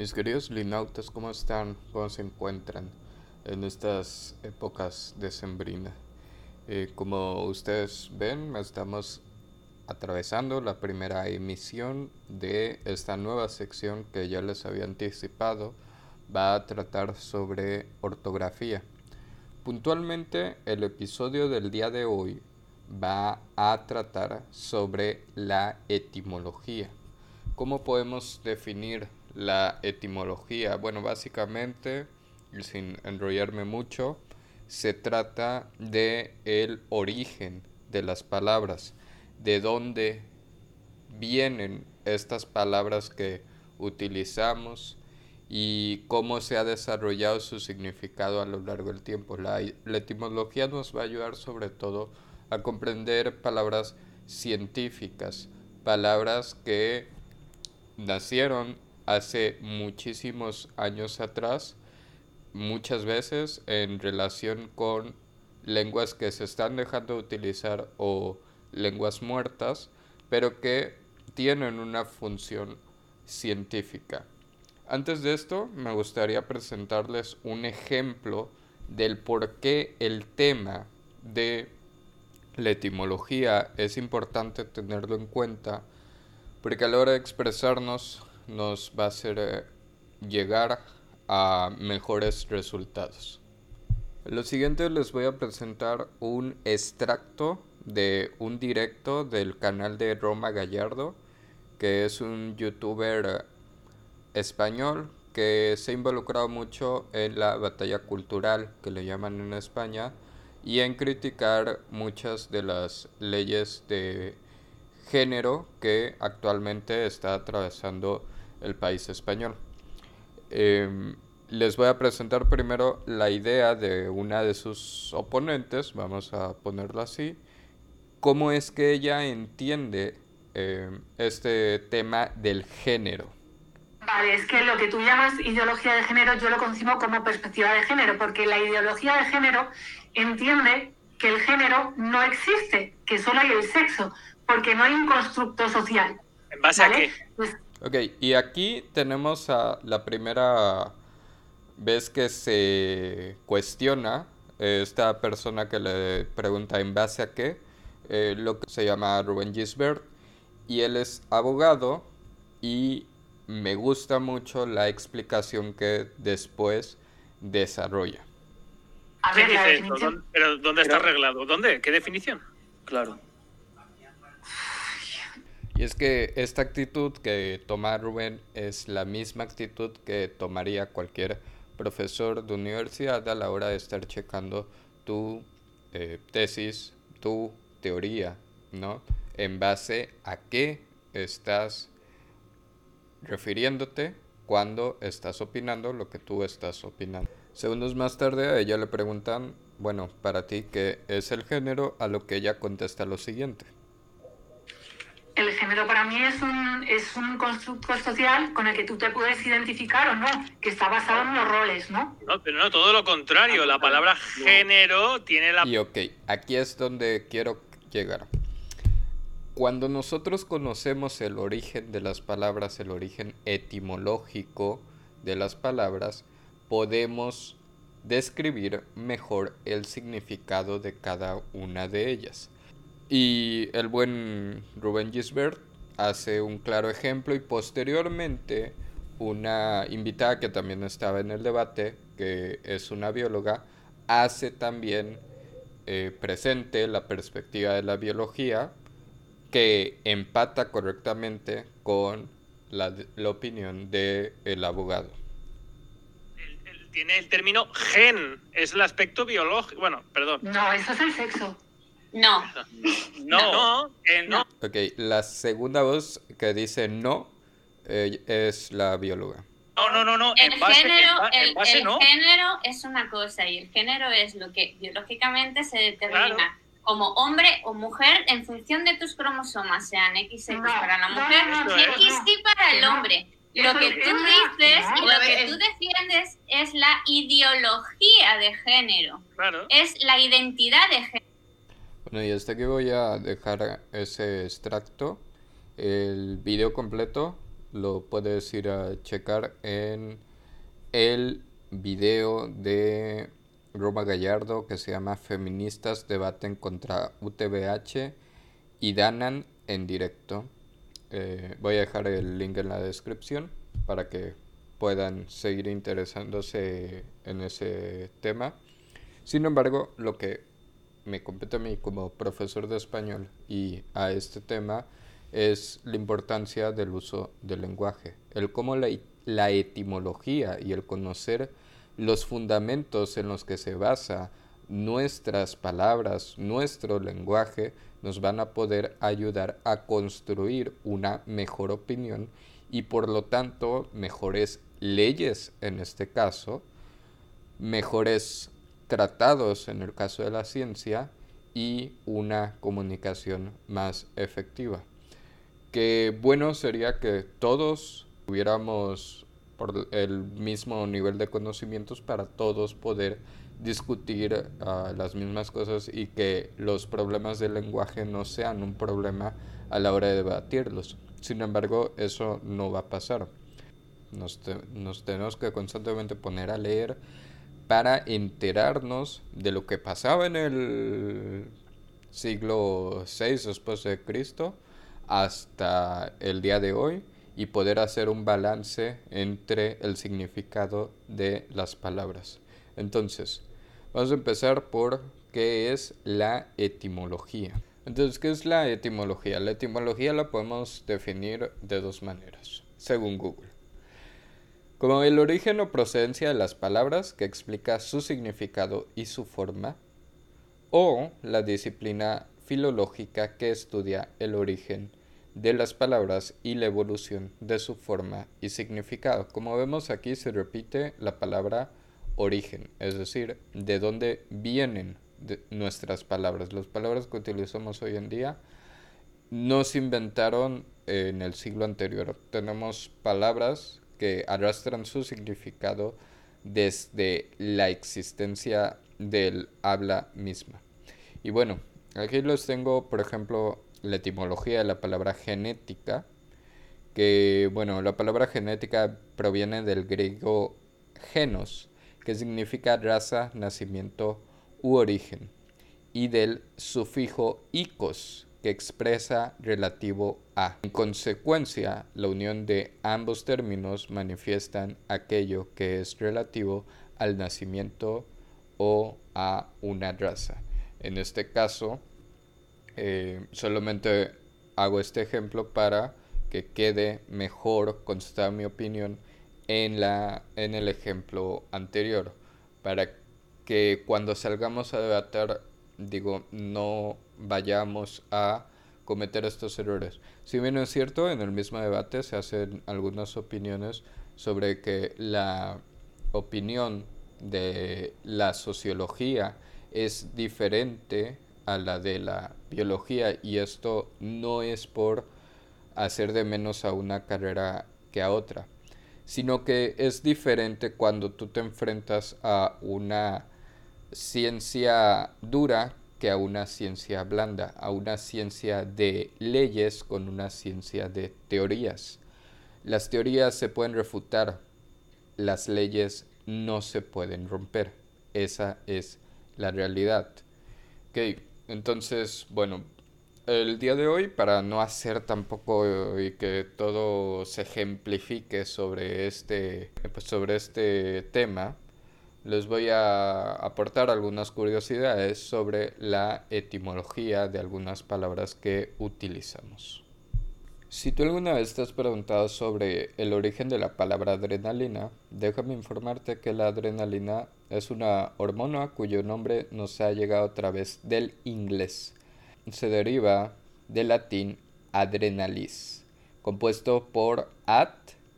Mis queridos linautas, ¿cómo están? ¿Cómo se encuentran en estas épocas decembrinas? Eh, como ustedes ven, estamos atravesando la primera emisión de esta nueva sección que ya les había anticipado. Va a tratar sobre ortografía. Puntualmente, el episodio del día de hoy va a tratar sobre la etimología. ¿Cómo podemos definir la etimología? Bueno, básicamente, sin enrollarme mucho, se trata de el origen de las palabras, de dónde vienen estas palabras que utilizamos y cómo se ha desarrollado su significado a lo largo del tiempo. La, la etimología nos va a ayudar sobre todo a comprender palabras científicas, palabras que nacieron hace muchísimos años atrás, muchas veces en relación con lenguas que se están dejando de utilizar o lenguas muertas, pero que tienen una función científica. Antes de esto, me gustaría presentarles un ejemplo del por qué el tema de la etimología es importante tenerlo en cuenta porque a la hora de expresarnos nos va a hacer eh, llegar a mejores resultados. Lo siguiente les voy a presentar un extracto de un directo del canal de Roma Gallardo, que es un youtuber eh, español que se ha involucrado mucho en la batalla cultural que le llaman en España y en criticar muchas de las leyes de género que actualmente está atravesando el país español. Em, les voy a presentar primero la idea de una de sus oponentes, vamos a ponerlo así, cómo es que ella entiende em, este tema del género. Vale, es que lo que tú llamas ideología de género yo lo concibo como perspectiva de género, porque la ideología de género entiende que el género no existe, que solo hay el sexo, porque no hay un constructo social. ¿En base a qué? Pues ok, y aquí tenemos a la primera vez que se cuestiona eh, esta persona que le pregunta en base a qué, eh, lo que se llama Rubén Gisbert, y él es abogado y me gusta mucho la explicación que después desarrolla. A ver, ¿Dónde, ¿Pero dónde está arreglado? ¿Dónde? ¿Qué definición? Claro. Y es que esta actitud que toma Rubén es la misma actitud que tomaría cualquier profesor de universidad a la hora de estar checando tu eh, tesis, tu teoría, ¿no? En base a qué estás refiriéndote cuando estás opinando lo que tú estás opinando. Segundos más tarde a ella le preguntan, bueno, para ti, ¿qué es el género? A lo que ella contesta lo siguiente. El género para mí es un, es un constructo social con el que tú te puedes identificar o no, que está basado en los roles, ¿no? No, pero no, todo lo contrario. La palabra género tiene la... Y ok, aquí es donde quiero llegar. Cuando nosotros conocemos el origen de las palabras, el origen etimológico de las palabras, podemos describir mejor el significado de cada una de ellas. Y el buen Rubén Gisbert hace un claro ejemplo y posteriormente una invitada que también estaba en el debate, que es una bióloga, hace también eh, presente la perspectiva de la biología que empata correctamente con la, la opinión del el abogado tiene el término gen, es el aspecto biológico. Bueno, perdón. No, eso es el sexo. No. No, no. no. Ok, la segunda voz que dice no eh, es la bióloga. No, no, no, no. El, género, el, género es una cosa y el género es lo que biológicamente se determina como hombre o mujer en función de tus cromosomas, sean XX para la mujer, y XY para el hombre. Lo que tú dices, lo que tú defiendes es la ideología de género. Claro. Es la identidad de género. Bueno, y hasta aquí voy a dejar ese extracto. El video completo lo puedes ir a checar en el video de Roma Gallardo que se llama Feministas debaten contra UTBH y Danan en directo. Eh, voy a dejar el link en la descripción para que puedan seguir interesándose en ese tema. Sin embargo, lo que me compete a mí como profesor de español y a este tema es la importancia del uso del lenguaje, el cómo la, la etimología y el conocer los fundamentos en los que se basa nuestras palabras, nuestro lenguaje, nos van a poder ayudar a construir una mejor opinión y por lo tanto mejores leyes en este caso, mejores tratados en el caso de la ciencia y una comunicación más efectiva. Que bueno sería que todos tuviéramos por el mismo nivel de conocimientos para todos poder discutir ah, las mismas cosas y que los problemas del lenguaje no sean un problema a la hora de debatirlos. Sin embargo, eso no va a pasar. Nos, nos tenemos que constantemente poner a leer para enterarnos de lo que pasaba en el siglo VI después de Cristo hasta el día de hoy y poder hacer un balance entre el significado de las palabras. Entonces, vamos a empezar por qué es la etimología. Entonces, ¿qué es la etimología? La etimología la podemos definir de dos maneras, según Google como el origen o procedencia de las palabras que explica su significado y su forma, o la disciplina filológica que estudia el origen de las palabras y la evolución de su forma y significado. Como vemos aquí se repite la palabra origen, es decir, de dónde vienen nuestras palabras. Las palabras que utilizamos hoy en día no se inventaron en el siglo anterior. Tenemos palabras que arrastran su significado desde la existencia del habla misma. Y bueno, aquí los tengo, por ejemplo, la etimología de la palabra genética, que bueno, la palabra genética proviene del griego genos, que significa raza, nacimiento u origen, y del sufijo icos, que expresa relativo a. En consecuencia, la unión de ambos términos manifiestan aquello que es relativo al nacimiento o a una raza. En este caso, eh, solamente hago este ejemplo para que quede mejor constar mi opinión en, la, en el ejemplo anterior, para que cuando salgamos a debatir, digo, no vayamos a cometer estos errores. Si bien es cierto, en el mismo debate se hacen algunas opiniones sobre que la opinión de la sociología es diferente a la de la biología y esto no es por hacer de menos a una carrera que a otra, sino que es diferente cuando tú te enfrentas a una ciencia dura que a una ciencia blanda, a una ciencia de leyes con una ciencia de teorías. Las teorías se pueden refutar, las leyes no se pueden romper. Esa es la realidad. Ok, entonces, bueno, el día de hoy, para no hacer tampoco y que todo se ejemplifique sobre este, pues, sobre este tema, les voy a aportar algunas curiosidades sobre la etimología de algunas palabras que utilizamos. Si tú alguna vez te has preguntado sobre el origen de la palabra adrenalina, déjame informarte que la adrenalina es una hormona cuyo nombre nos ha llegado a través del inglés. Se deriva del latín adrenalis, compuesto por ad,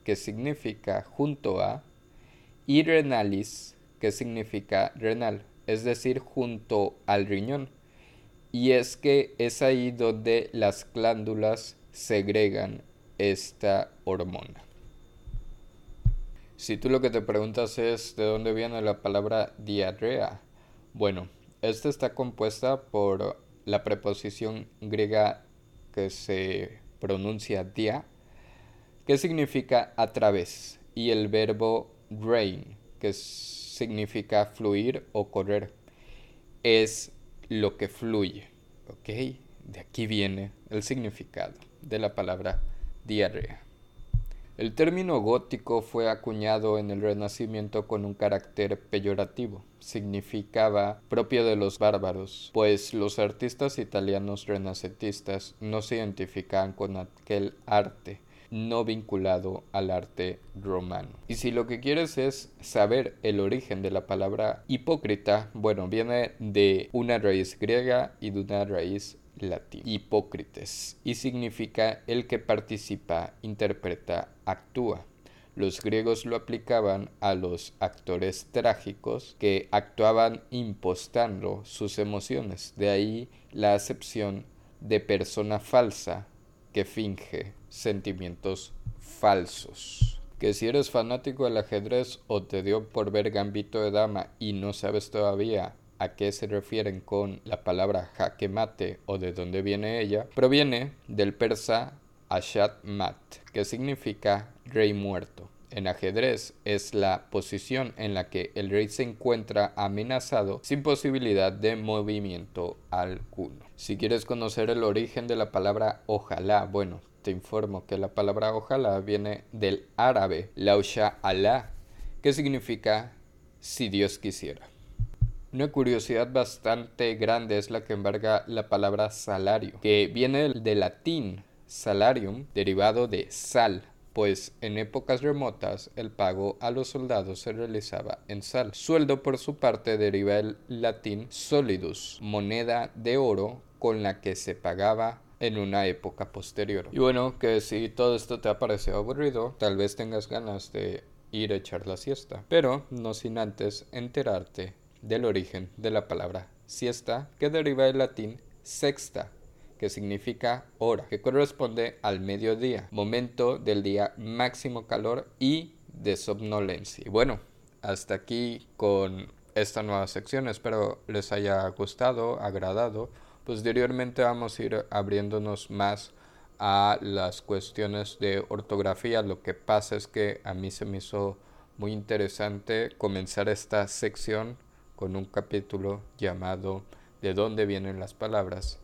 que significa junto a, y renalis, que significa renal, es decir, junto al riñón. Y es que es ahí donde las glándulas segregan esta hormona. Si tú lo que te preguntas es de dónde viene la palabra diarrea, bueno, esta está compuesta por la preposición griega que se pronuncia dia, que significa a través, y el verbo rain, que significa fluir o correr. Es lo que fluye, ¿ok? De aquí viene el significado de la palabra diarrea. El término gótico fue acuñado en el Renacimiento con un carácter peyorativo. Significaba propio de los bárbaros, pues los artistas italianos renacentistas no se identificaban con aquel arte no vinculado al arte romano. Y si lo que quieres es saber el origen de la palabra hipócrita, bueno, viene de una raíz griega y de una raíz latín, hipócrites, y significa el que participa, interpreta, actúa. Los griegos lo aplicaban a los actores trágicos que actuaban impostando sus emociones, de ahí la acepción de persona falsa que finge sentimientos falsos. Que si eres fanático del ajedrez o te dio por ver Gambito de Dama y no sabes todavía a qué se refieren con la palabra jaque mate o de dónde viene ella, proviene del persa Ashat Mat, que significa rey muerto. En ajedrez es la posición en la que el rey se encuentra amenazado sin posibilidad de movimiento alguno. Si quieres conocer el origen de la palabra ojalá, bueno, te informo que la palabra ojalá viene del árabe lausha Allah, que significa si Dios quisiera. Una curiosidad bastante grande es la que embarga la palabra salario, que viene del latín salarium, derivado de sal, pues en épocas remotas el pago a los soldados se realizaba en sal. Sueldo por su parte deriva del latín solidus, moneda de oro con la que se pagaba en una época posterior. Y bueno, que si todo esto te ha parecido aburrido, tal vez tengas ganas de ir a echar la siesta, pero no sin antes enterarte del origen de la palabra siesta, que deriva del latín sexta, que significa hora, que corresponde al mediodía, momento del día máximo calor y de somnolencia. Y bueno, hasta aquí con esta nueva sección, espero les haya gustado, agradado. Posteriormente vamos a ir abriéndonos más a las cuestiones de ortografía. Lo que pasa es que a mí se me hizo muy interesante comenzar esta sección con un capítulo llamado ¿De dónde vienen las palabras?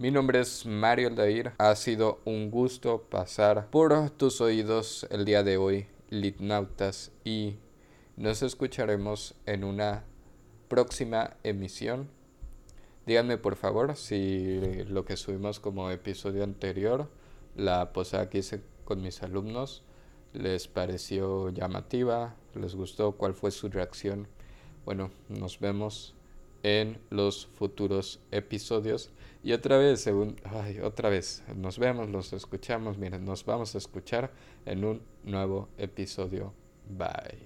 Mi nombre es Mario Aldair. Ha sido un gusto pasar por tus oídos el día de hoy, Litnautas, y nos escucharemos en una próxima emisión. Díganme por favor si lo que subimos como episodio anterior, la posada que hice con mis alumnos, les pareció llamativa, les gustó, cuál fue su reacción bueno, nos vemos en los futuros episodios. Y otra vez, según, ay, otra vez, nos vemos, nos escuchamos. Miren, nos vamos a escuchar en un nuevo episodio. Bye.